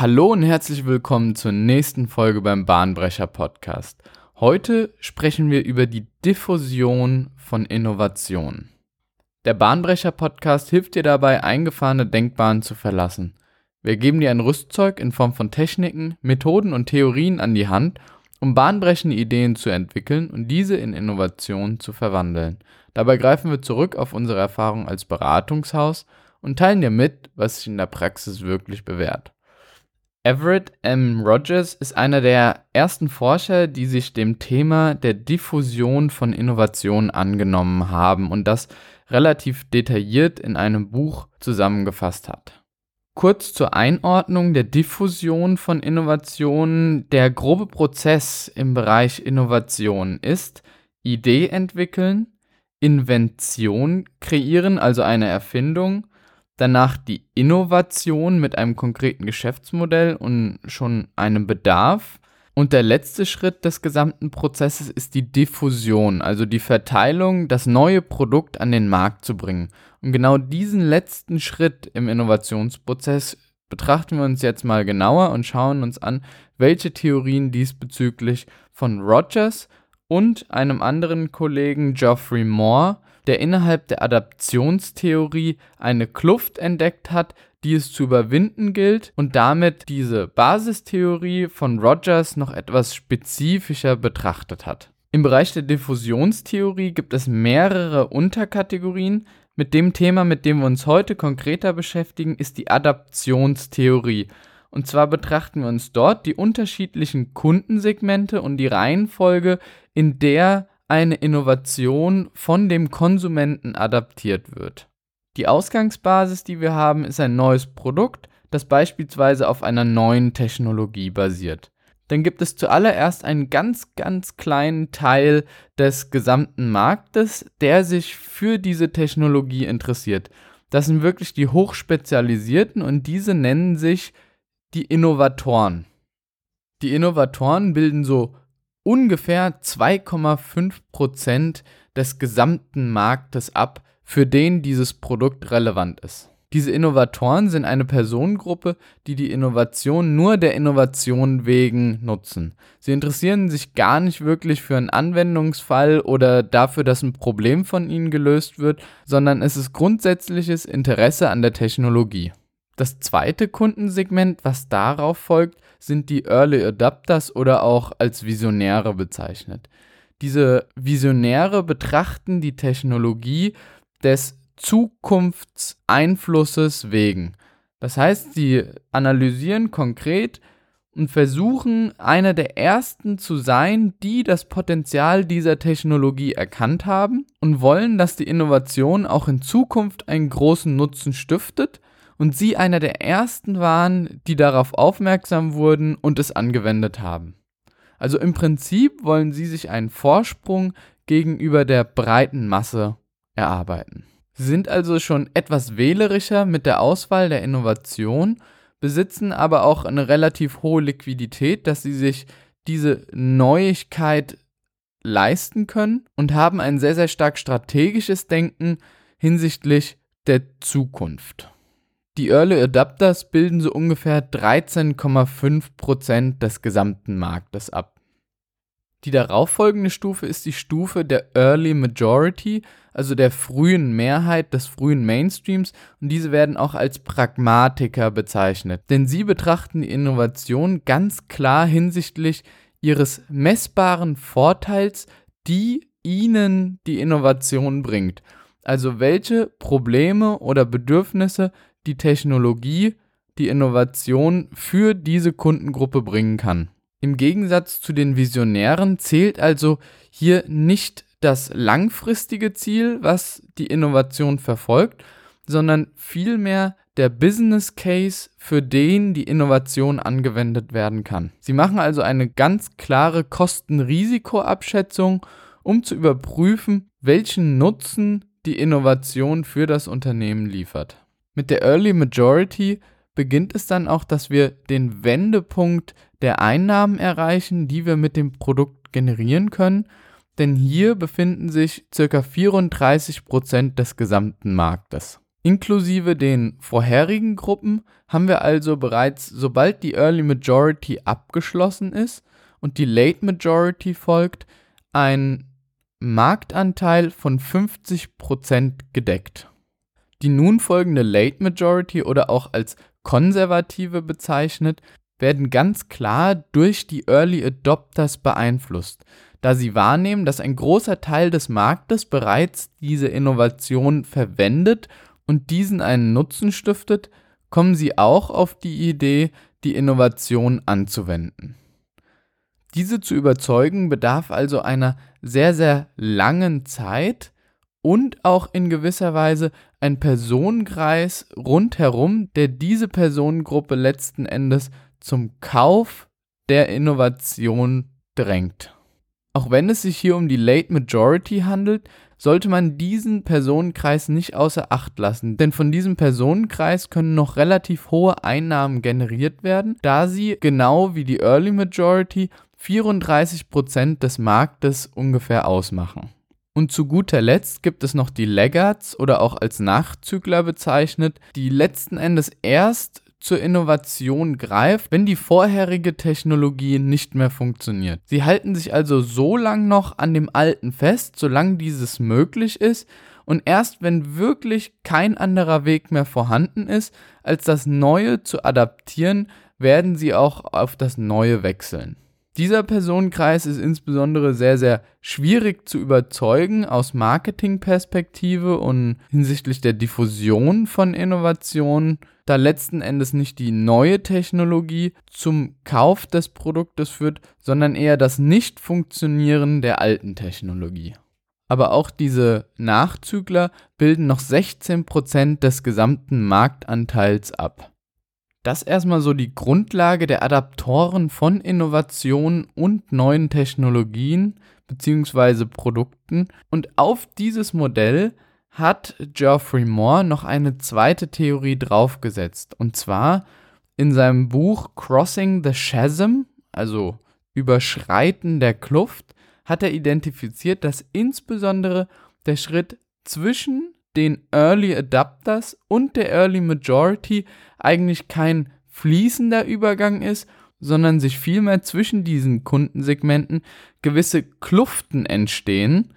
Hallo und herzlich willkommen zur nächsten Folge beim Bahnbrecher Podcast. Heute sprechen wir über die Diffusion von Innovation. Der Bahnbrecher Podcast hilft dir dabei, eingefahrene Denkbahnen zu verlassen. Wir geben dir ein Rüstzeug in Form von Techniken, Methoden und Theorien an die Hand, um bahnbrechende Ideen zu entwickeln und diese in Innovationen zu verwandeln. Dabei greifen wir zurück auf unsere Erfahrung als Beratungshaus und teilen dir mit, was sich in der Praxis wirklich bewährt. Everett M. Rogers ist einer der ersten Forscher, die sich dem Thema der Diffusion von Innovationen angenommen haben und das relativ detailliert in einem Buch zusammengefasst hat. Kurz zur Einordnung der Diffusion von Innovationen. Der grobe Prozess im Bereich Innovation ist Idee entwickeln, Invention kreieren, also eine Erfindung, danach die Innovation mit einem konkreten Geschäftsmodell und schon einem Bedarf. Und der letzte Schritt des gesamten Prozesses ist die Diffusion, also die Verteilung, das neue Produkt an den Markt zu bringen. Und genau diesen letzten Schritt im Innovationsprozess betrachten wir uns jetzt mal genauer und schauen uns an, welche Theorien diesbezüglich von Rogers und einem anderen Kollegen Geoffrey Moore der innerhalb der Adaptionstheorie eine Kluft entdeckt hat, die es zu überwinden gilt und damit diese Basistheorie von Rogers noch etwas spezifischer betrachtet hat. Im Bereich der Diffusionstheorie gibt es mehrere Unterkategorien. Mit dem Thema, mit dem wir uns heute konkreter beschäftigen, ist die Adaptionstheorie. Und zwar betrachten wir uns dort die unterschiedlichen Kundensegmente und die Reihenfolge, in der eine Innovation von dem Konsumenten adaptiert wird. Die Ausgangsbasis, die wir haben, ist ein neues Produkt, das beispielsweise auf einer neuen Technologie basiert. Dann gibt es zuallererst einen ganz, ganz kleinen Teil des gesamten Marktes, der sich für diese Technologie interessiert. Das sind wirklich die hochspezialisierten und diese nennen sich die Innovatoren. Die Innovatoren bilden so ungefähr 2,5 Prozent des gesamten Marktes ab, für den dieses Produkt relevant ist. Diese Innovatoren sind eine Personengruppe, die die Innovation nur der Innovation wegen nutzen. Sie interessieren sich gar nicht wirklich für einen Anwendungsfall oder dafür, dass ein Problem von ihnen gelöst wird, sondern es ist grundsätzliches Interesse an der Technologie. Das zweite Kundensegment, was darauf folgt, sind die Early Adapters oder auch als Visionäre bezeichnet. Diese Visionäre betrachten die Technologie des Zukunftseinflusses wegen. Das heißt, sie analysieren konkret und versuchen, einer der ersten zu sein, die das Potenzial dieser Technologie erkannt haben und wollen, dass die Innovation auch in Zukunft einen großen Nutzen stiftet und sie einer der ersten waren, die darauf aufmerksam wurden und es angewendet haben. Also im Prinzip wollen sie sich einen Vorsprung gegenüber der breiten Masse erarbeiten. Sie sind also schon etwas wählerischer mit der Auswahl der Innovation, besitzen aber auch eine relativ hohe Liquidität, dass sie sich diese Neuigkeit leisten können und haben ein sehr, sehr stark strategisches Denken hinsichtlich der Zukunft. Die Early Adapters bilden so ungefähr 13,5% des gesamten Marktes ab. Die darauffolgende Stufe ist die Stufe der Early Majority, also der frühen Mehrheit des frühen Mainstreams, und diese werden auch als Pragmatiker bezeichnet, denn sie betrachten die Innovation ganz klar hinsichtlich ihres messbaren Vorteils, die ihnen die Innovation bringt. Also welche Probleme oder Bedürfnisse die Technologie, die Innovation für diese Kundengruppe bringen kann. Im Gegensatz zu den Visionären zählt also hier nicht das langfristige Ziel, was die Innovation verfolgt, sondern vielmehr der Business Case, für den die Innovation angewendet werden kann. Sie machen also eine ganz klare Kosten-Risiko-Abschätzung, um zu überprüfen, welchen Nutzen die Innovation für das Unternehmen liefert. Mit der Early Majority beginnt es dann auch, dass wir den Wendepunkt der Einnahmen erreichen, die wir mit dem Produkt generieren können, denn hier befinden sich ca. 34% des gesamten Marktes. Inklusive den vorherigen Gruppen haben wir also bereits, sobald die Early Majority abgeschlossen ist und die Late Majority folgt, einen Marktanteil von 50% gedeckt. Die nun folgende Late Majority oder auch als Konservative bezeichnet, werden ganz klar durch die Early Adopters beeinflusst, da sie wahrnehmen, dass ein großer Teil des Marktes bereits diese Innovation verwendet und diesen einen Nutzen stiftet, kommen sie auch auf die Idee, die Innovation anzuwenden. Diese zu überzeugen bedarf also einer sehr, sehr langen Zeit und auch in gewisser Weise ein Personenkreis rundherum, der diese Personengruppe letzten Endes zum Kauf der Innovation drängt. Auch wenn es sich hier um die Late Majority handelt, sollte man diesen Personenkreis nicht außer Acht lassen, denn von diesem Personenkreis können noch relativ hohe Einnahmen generiert werden, da sie genau wie die Early Majority 34% des Marktes ungefähr ausmachen. Und zu guter Letzt gibt es noch die Laggards oder auch als Nachzügler bezeichnet, die letzten Endes erst zur Innovation greift, wenn die vorherige Technologie nicht mehr funktioniert. Sie halten sich also so lange noch an dem Alten fest, solange dieses möglich ist, und erst wenn wirklich kein anderer Weg mehr vorhanden ist, als das Neue zu adaptieren, werden sie auch auf das Neue wechseln. Dieser Personenkreis ist insbesondere sehr, sehr schwierig zu überzeugen aus Marketingperspektive und hinsichtlich der Diffusion von Innovationen, da letzten Endes nicht die neue Technologie zum Kauf des Produktes führt, sondern eher das Nicht-Funktionieren der alten Technologie. Aber auch diese Nachzügler bilden noch 16% des gesamten Marktanteils ab. Das erstmal so die Grundlage der Adaptoren von Innovationen und neuen Technologien bzw. Produkten. Und auf dieses Modell hat Geoffrey Moore noch eine zweite Theorie draufgesetzt. Und zwar in seinem Buch Crossing the Chasm, also Überschreiten der Kluft, hat er identifiziert, dass insbesondere der Schritt zwischen den Early Adapters und der Early Majority eigentlich kein fließender Übergang ist, sondern sich vielmehr zwischen diesen Kundensegmenten gewisse Kluften entstehen,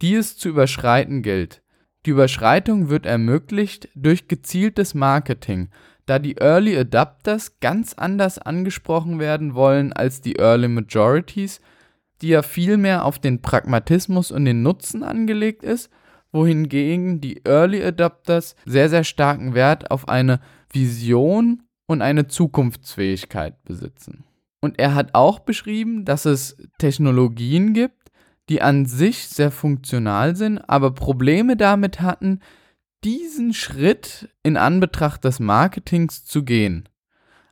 die es zu überschreiten gilt. Die Überschreitung wird ermöglicht durch gezieltes Marketing, da die Early Adapters ganz anders angesprochen werden wollen als die Early Majorities, die ja vielmehr auf den Pragmatismus und den Nutzen angelegt ist wohingegen die Early Adopters sehr, sehr starken Wert auf eine Vision und eine Zukunftsfähigkeit besitzen. Und er hat auch beschrieben, dass es Technologien gibt, die an sich sehr funktional sind, aber Probleme damit hatten, diesen Schritt in Anbetracht des Marketings zu gehen.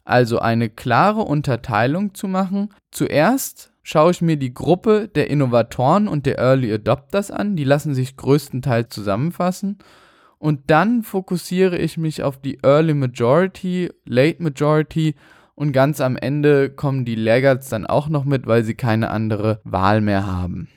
Also eine klare Unterteilung zu machen. Zuerst schaue ich mir die Gruppe der Innovatoren und der Early Adopters an. Die lassen sich größtenteils zusammenfassen. Und dann fokussiere ich mich auf die Early Majority, Late Majority und ganz am Ende kommen die Laggards dann auch noch mit, weil sie keine andere Wahl mehr haben.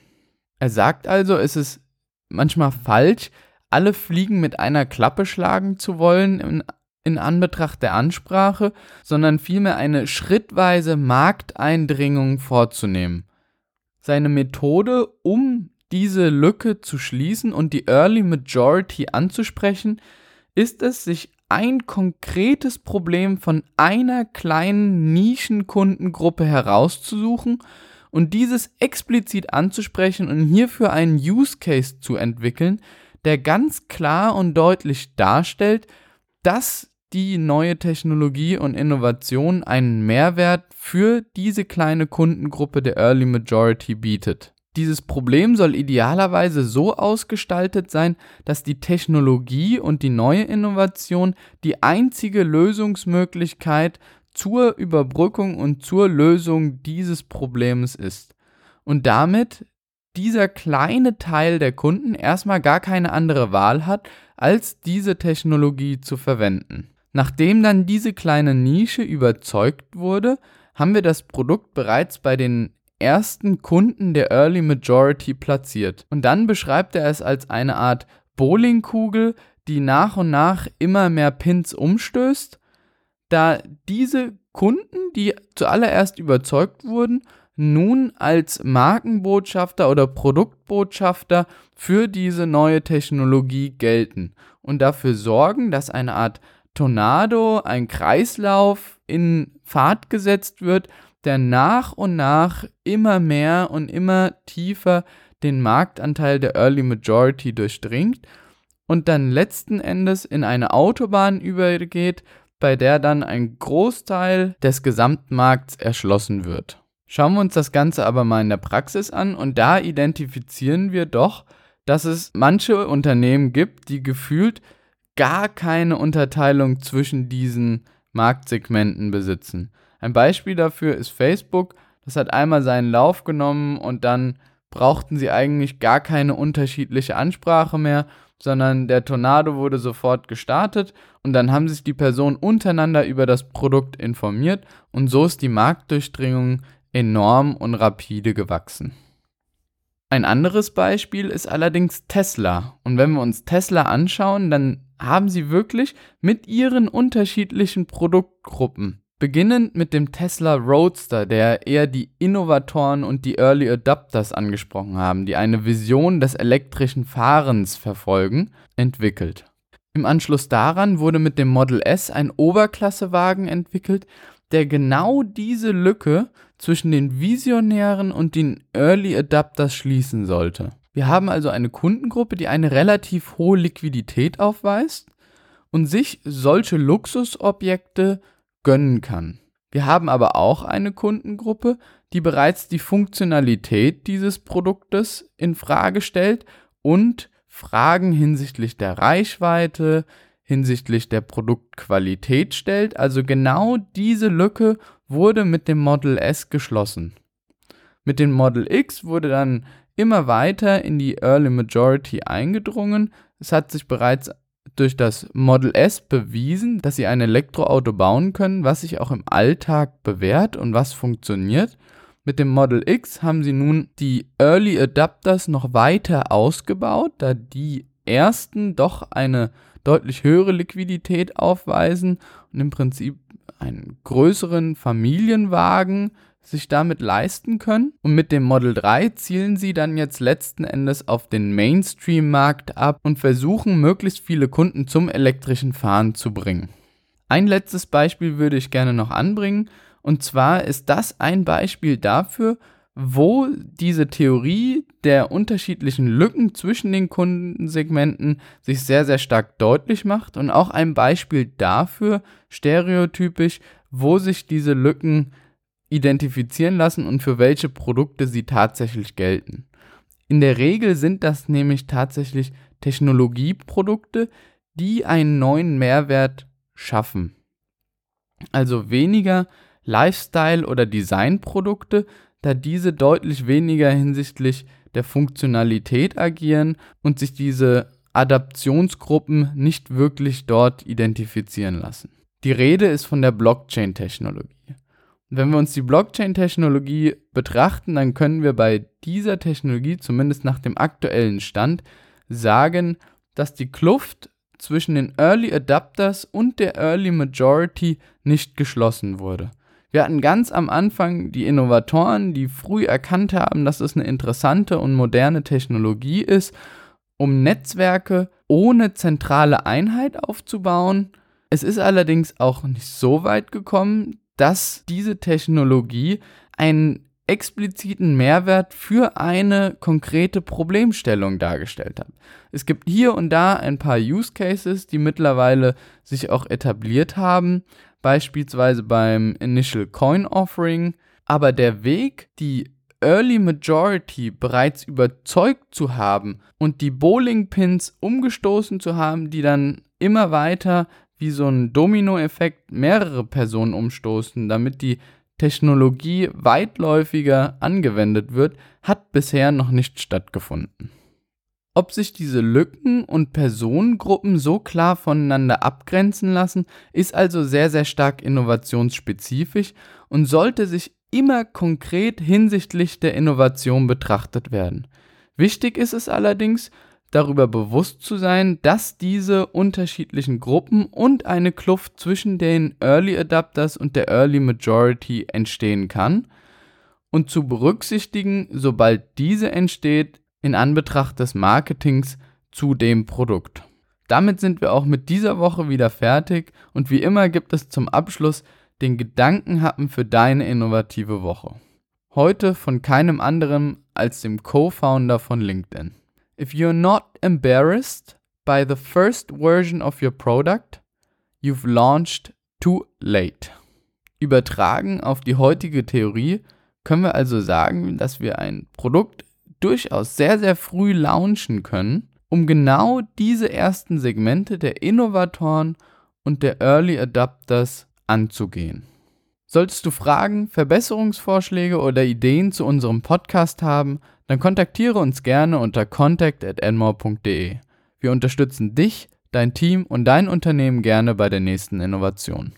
Er sagt also, es ist manchmal falsch, alle Fliegen mit einer Klappe schlagen zu wollen in Anbetracht der Ansprache, sondern vielmehr eine schrittweise Markteindringung vorzunehmen. Seine Methode, um diese Lücke zu schließen und die Early Majority anzusprechen, ist es, sich ein konkretes Problem von einer kleinen Nischenkundengruppe herauszusuchen und dieses explizit anzusprechen und hierfür einen Use Case zu entwickeln, der ganz klar und deutlich darstellt, dass die neue Technologie und Innovation einen Mehrwert für diese kleine Kundengruppe der Early Majority bietet. Dieses Problem soll idealerweise so ausgestaltet sein, dass die Technologie und die neue Innovation die einzige Lösungsmöglichkeit zur Überbrückung und zur Lösung dieses Problems ist. Und damit dieser kleine Teil der Kunden erstmal gar keine andere Wahl hat, als diese Technologie zu verwenden. Nachdem dann diese kleine Nische überzeugt wurde, haben wir das Produkt bereits bei den ersten Kunden der Early Majority platziert. Und dann beschreibt er es als eine Art Bowlingkugel, die nach und nach immer mehr Pins umstößt, da diese Kunden, die zuallererst überzeugt wurden, nun als Markenbotschafter oder Produktbotschafter für diese neue Technologie gelten und dafür sorgen, dass eine Art Tornado, ein Kreislauf in Fahrt gesetzt wird, der nach und nach immer mehr und immer tiefer den Marktanteil der Early Majority durchdringt und dann letzten Endes in eine Autobahn übergeht, bei der dann ein Großteil des Gesamtmarkts erschlossen wird. Schauen wir uns das Ganze aber mal in der Praxis an und da identifizieren wir doch, dass es manche Unternehmen gibt, die gefühlt gar keine Unterteilung zwischen diesen Marktsegmenten besitzen. Ein Beispiel dafür ist Facebook. Das hat einmal seinen Lauf genommen und dann brauchten sie eigentlich gar keine unterschiedliche Ansprache mehr, sondern der Tornado wurde sofort gestartet und dann haben sich die Personen untereinander über das Produkt informiert und so ist die Marktdurchdringung enorm und rapide gewachsen. Ein anderes Beispiel ist allerdings Tesla. Und wenn wir uns Tesla anschauen, dann haben sie wirklich mit ihren unterschiedlichen Produktgruppen Beginnend mit dem Tesla Roadster, der eher die Innovatoren und die Early Adopters angesprochen haben, die eine Vision des elektrischen Fahrens verfolgen, entwickelt. Im Anschluss daran wurde mit dem Model S ein Oberklassewagen entwickelt, der genau diese Lücke zwischen den Visionären und den Early Adapters schließen sollte. Wir haben also eine Kundengruppe, die eine relativ hohe Liquidität aufweist und sich solche Luxusobjekte gönnen kann. Wir haben aber auch eine Kundengruppe, die bereits die Funktionalität dieses Produktes in Frage stellt und Fragen hinsichtlich der Reichweite, hinsichtlich der Produktqualität stellt. Also genau diese Lücke wurde mit dem Model S geschlossen. Mit dem Model X wurde dann immer weiter in die Early Majority eingedrungen. Es hat sich bereits durch das Model S bewiesen, dass sie ein Elektroauto bauen können, was sich auch im Alltag bewährt und was funktioniert. Mit dem Model X haben sie nun die Early Adapters noch weiter ausgebaut, da die ersten doch eine deutlich höhere Liquidität aufweisen und im Prinzip einen größeren Familienwagen sich damit leisten können. Und mit dem Model 3 zielen sie dann jetzt letzten Endes auf den Mainstream-Markt ab und versuchen, möglichst viele Kunden zum elektrischen Fahren zu bringen. Ein letztes Beispiel würde ich gerne noch anbringen. Und zwar ist das ein Beispiel dafür, wo diese Theorie der unterschiedlichen Lücken zwischen den Kundensegmenten sich sehr, sehr stark deutlich macht und auch ein Beispiel dafür, stereotypisch, wo sich diese Lücken identifizieren lassen und für welche Produkte sie tatsächlich gelten. In der Regel sind das nämlich tatsächlich Technologieprodukte, die einen neuen Mehrwert schaffen. Also weniger Lifestyle- oder Designprodukte, da diese deutlich weniger hinsichtlich der Funktionalität agieren und sich diese Adaptionsgruppen nicht wirklich dort identifizieren lassen. Die Rede ist von der Blockchain-Technologie. Wenn wir uns die Blockchain-Technologie betrachten, dann können wir bei dieser Technologie, zumindest nach dem aktuellen Stand, sagen, dass die Kluft zwischen den Early Adapters und der Early Majority nicht geschlossen wurde. Wir hatten ganz am Anfang die Innovatoren, die früh erkannt haben, dass es eine interessante und moderne Technologie ist, um Netzwerke ohne zentrale Einheit aufzubauen. Es ist allerdings auch nicht so weit gekommen, dass diese Technologie einen expliziten Mehrwert für eine konkrete Problemstellung dargestellt hat. Es gibt hier und da ein paar Use Cases, die mittlerweile sich auch etabliert haben, beispielsweise beim Initial Coin Offering, aber der Weg, die Early Majority bereits überzeugt zu haben und die Bowling Pins umgestoßen zu haben, die dann immer weiter wie so ein Dominoeffekt mehrere Personen umstoßen, damit die Technologie weitläufiger angewendet wird, hat bisher noch nicht stattgefunden. Ob sich diese Lücken und Personengruppen so klar voneinander abgrenzen lassen, ist also sehr, sehr stark innovationsspezifisch und sollte sich immer konkret hinsichtlich der Innovation betrachtet werden. Wichtig ist es allerdings, darüber bewusst zu sein, dass diese unterschiedlichen Gruppen und eine Kluft zwischen den Early Adapters und der Early Majority entstehen kann und zu berücksichtigen, sobald diese entsteht, in Anbetracht des Marketings zu dem Produkt. Damit sind wir auch mit dieser Woche wieder fertig und wie immer gibt es zum Abschluss den Gedankenhappen für deine innovative Woche. Heute von keinem anderen als dem Co-Founder von LinkedIn. If you're not embarrassed by the first version of your product, you've launched too late. Übertragen auf die heutige Theorie können wir also sagen, dass wir ein Produkt durchaus sehr, sehr früh launchen können, um genau diese ersten Segmente der Innovatoren und der Early Adapters anzugehen. Solltest du Fragen, Verbesserungsvorschläge oder Ideen zu unserem Podcast haben, dann kontaktiere uns gerne unter contact@enmore.de. Wir unterstützen dich, dein Team und dein Unternehmen gerne bei der nächsten Innovation.